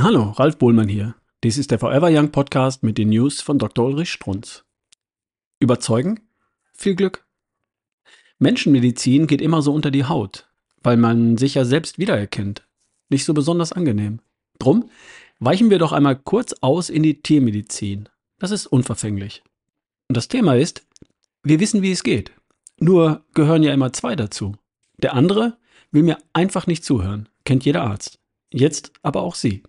Hallo, Ralf Bohlmann hier. Dies ist der Forever Young Podcast mit den News von Dr. Ulrich Strunz. Überzeugen? Viel Glück. Menschenmedizin geht immer so unter die Haut, weil man sich ja selbst wiedererkennt. Nicht so besonders angenehm. Drum weichen wir doch einmal kurz aus in die Tiermedizin. Das ist unverfänglich. Und das Thema ist, wir wissen, wie es geht. Nur gehören ja immer zwei dazu. Der andere will mir einfach nicht zuhören, kennt jeder Arzt. Jetzt aber auch Sie.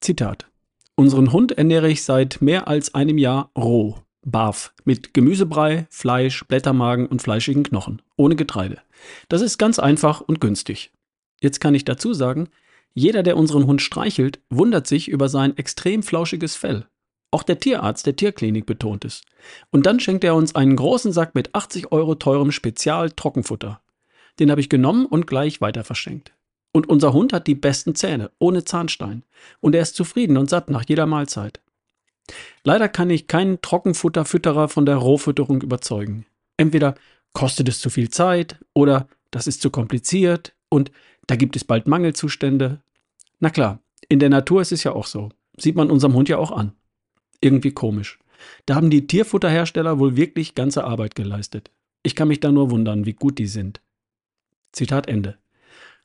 Zitat. Unseren Hund ernähre ich seit mehr als einem Jahr roh, barf, mit Gemüsebrei, Fleisch, Blättermagen und fleischigen Knochen, ohne Getreide. Das ist ganz einfach und günstig. Jetzt kann ich dazu sagen, jeder, der unseren Hund streichelt, wundert sich über sein extrem flauschiges Fell. Auch der Tierarzt der Tierklinik betont es. Und dann schenkt er uns einen großen Sack mit 80 Euro teurem Spezial-Trockenfutter. Den habe ich genommen und gleich weiter verschenkt. Und unser Hund hat die besten Zähne, ohne Zahnstein. Und er ist zufrieden und satt nach jeder Mahlzeit. Leider kann ich keinen Trockenfutterfütterer von der Rohfütterung überzeugen. Entweder kostet es zu viel Zeit oder das ist zu kompliziert und da gibt es bald Mangelzustände. Na klar, in der Natur ist es ja auch so. Sieht man unserem Hund ja auch an. Irgendwie komisch. Da haben die Tierfutterhersteller wohl wirklich ganze Arbeit geleistet. Ich kann mich da nur wundern, wie gut die sind. Zitat Ende.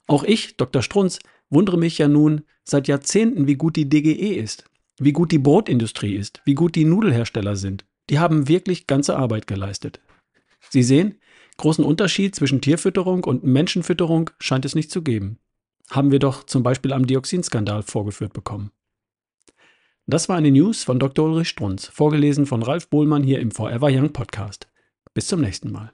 Auch ich, Dr. Strunz, wundere mich ja nun seit Jahrzehnten, wie gut die DGE ist, wie gut die Brotindustrie ist, wie gut die Nudelhersteller sind. Die haben wirklich ganze Arbeit geleistet. Sie sehen, großen Unterschied zwischen Tierfütterung und Menschenfütterung scheint es nicht zu geben. Haben wir doch zum Beispiel am Dioxinskandal vorgeführt bekommen. Das war eine News von Dr. Ulrich Strunz, vorgelesen von Ralf Bohlmann hier im Forever Young Podcast. Bis zum nächsten Mal.